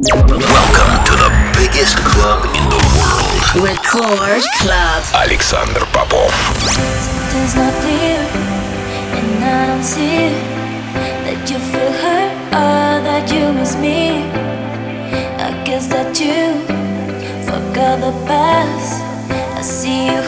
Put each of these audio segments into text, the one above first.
Welcome to the biggest club in the world. Record Club. Alexander Popov. Something's not clear, and I don't see that you feel hurt or that you miss me. I guess that you forgot the past. I see you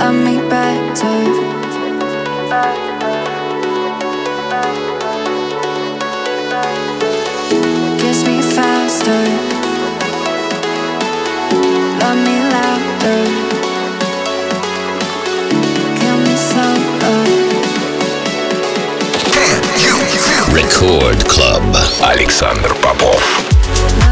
Love me better. Kiss me faster. Love me louder. Kill me. Record Club Alexander Popov.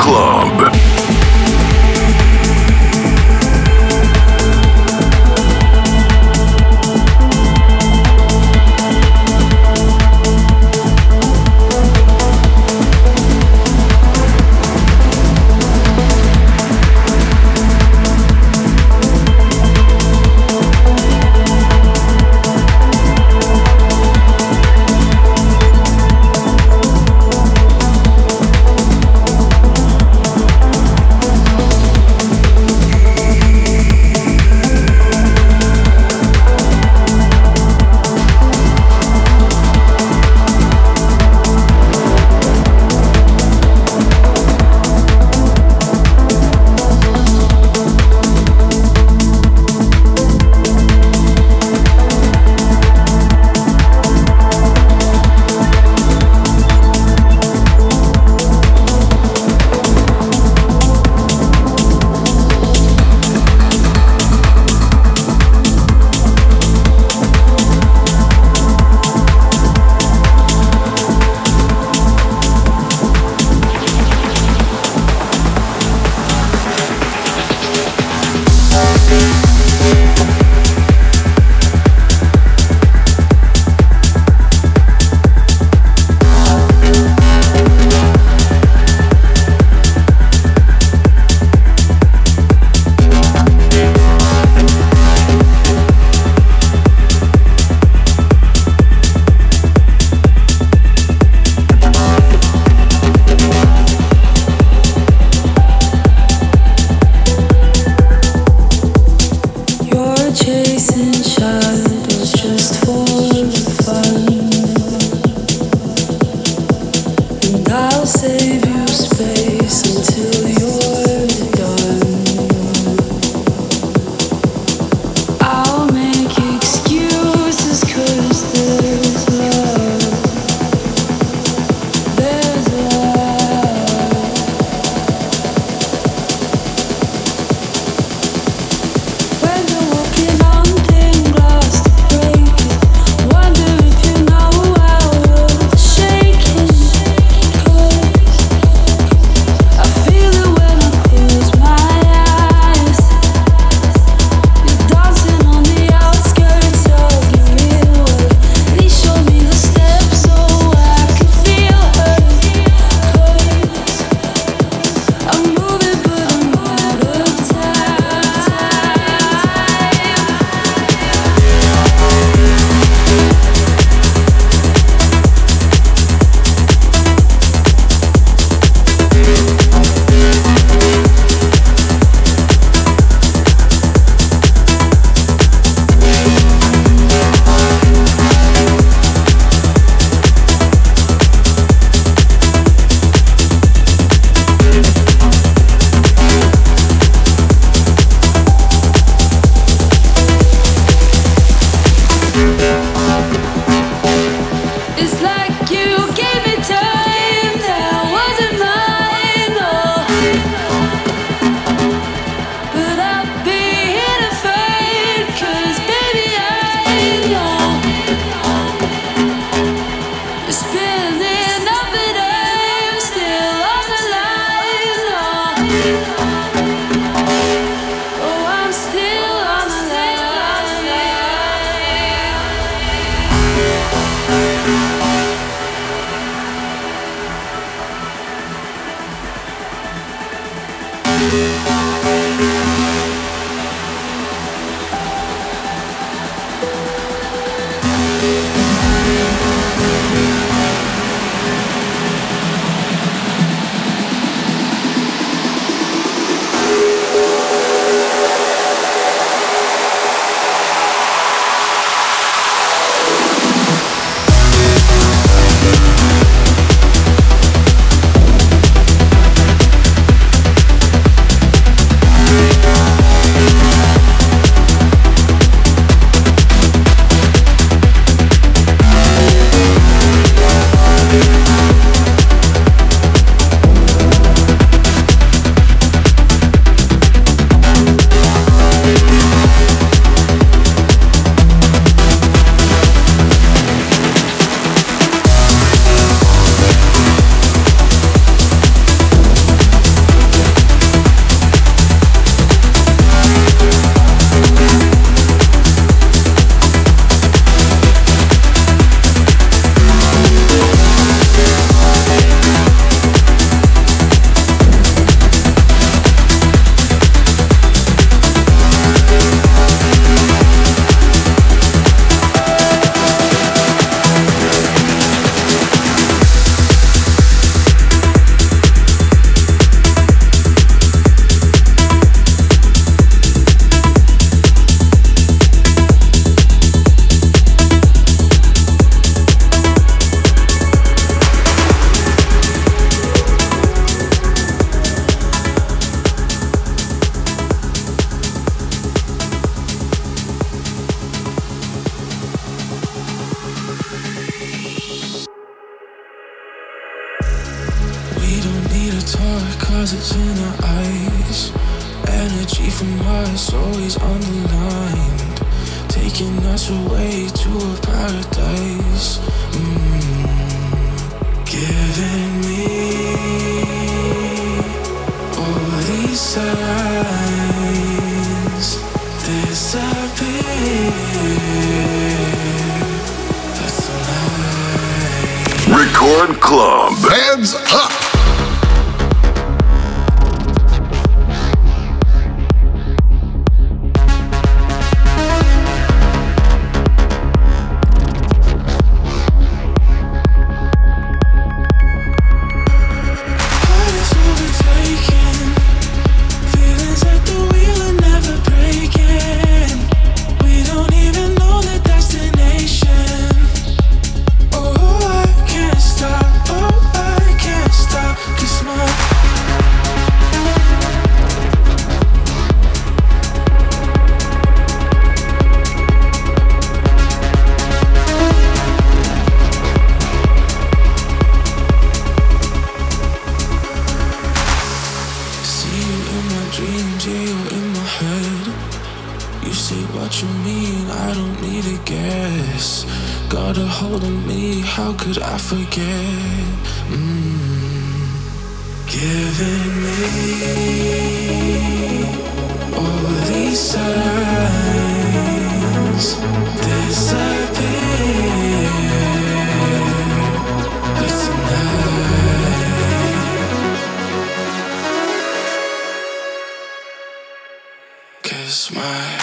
Club. what you mean, I don't need a guess. Got a hold on me, how could I forget? Mm. Giving me all these signs disappear. But tonight. kiss my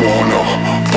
Warner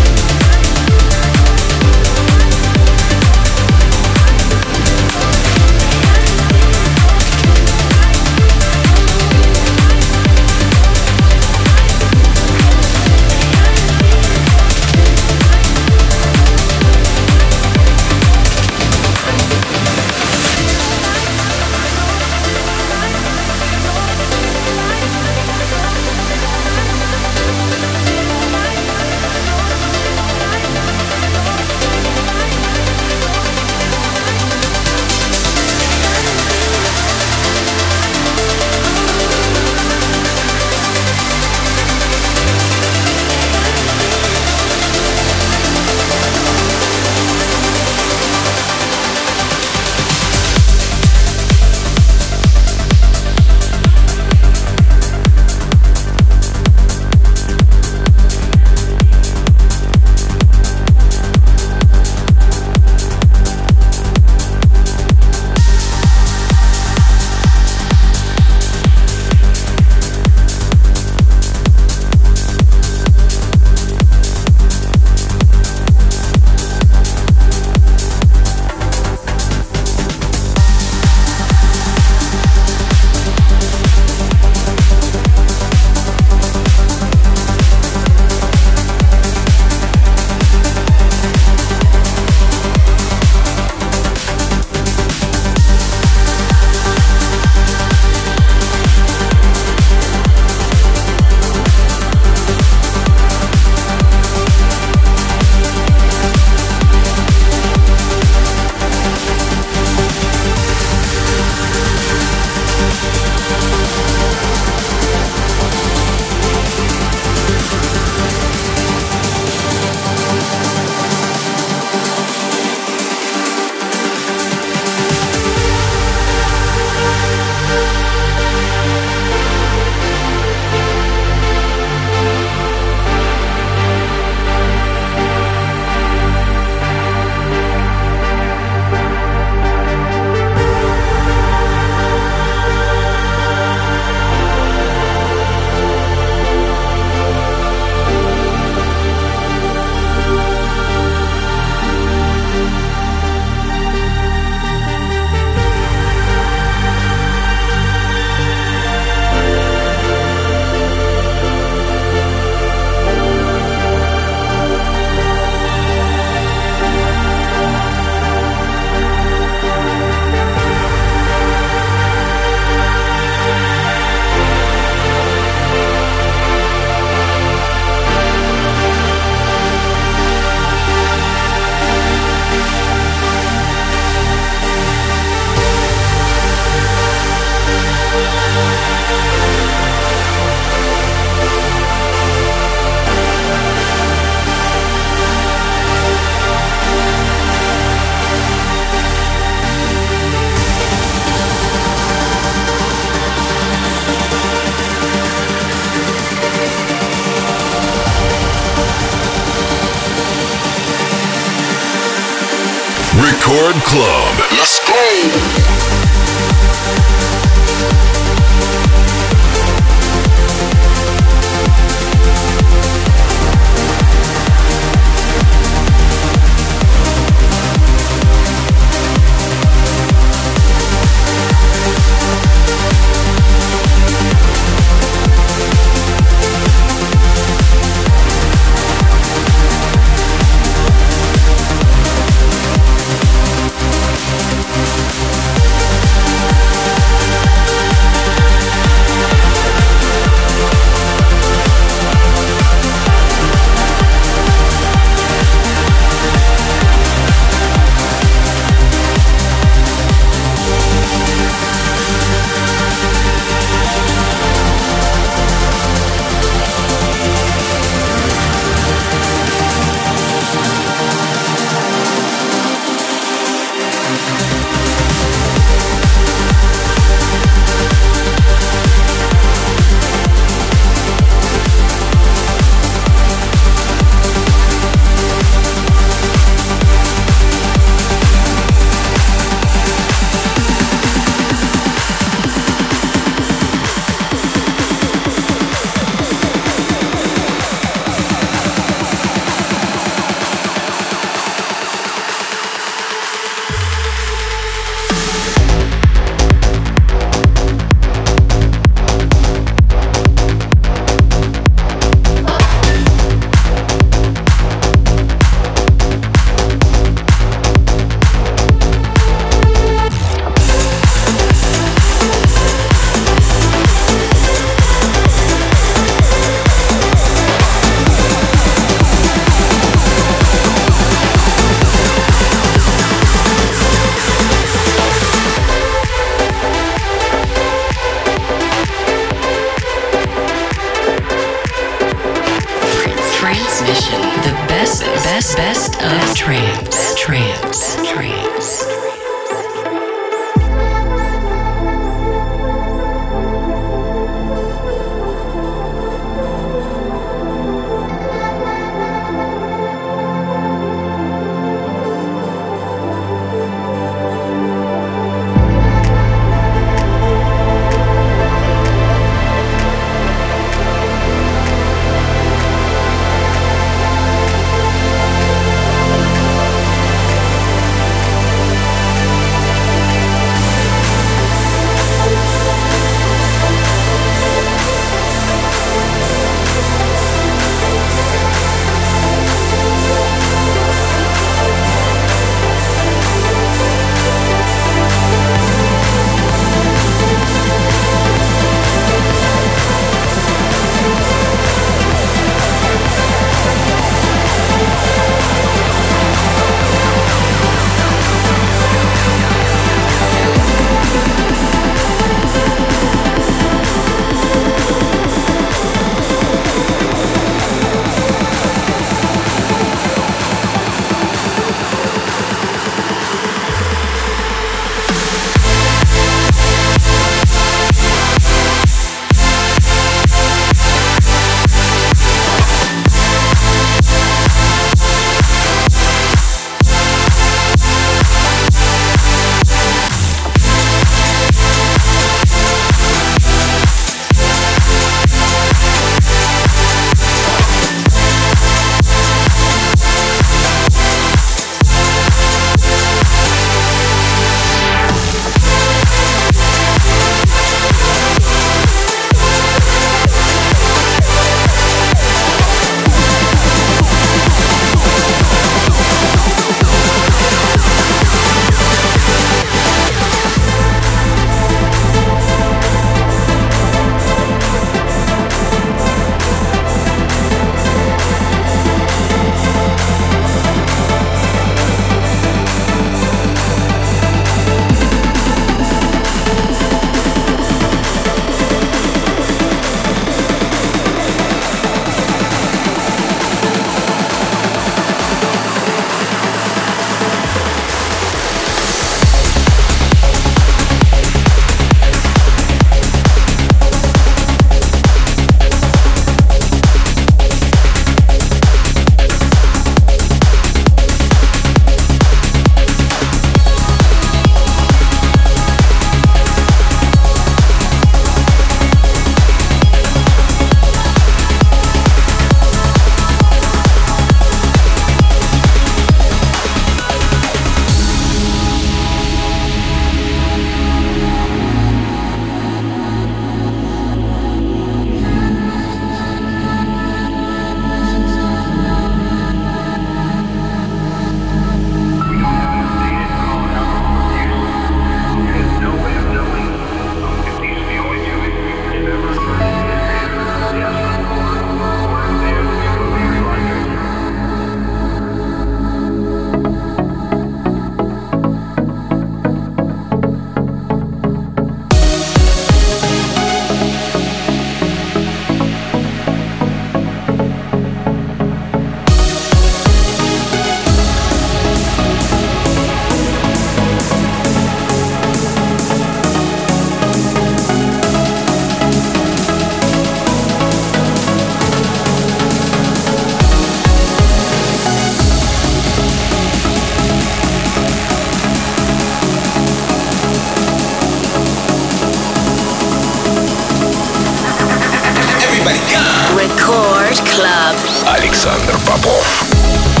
Record Club. Александр Попов.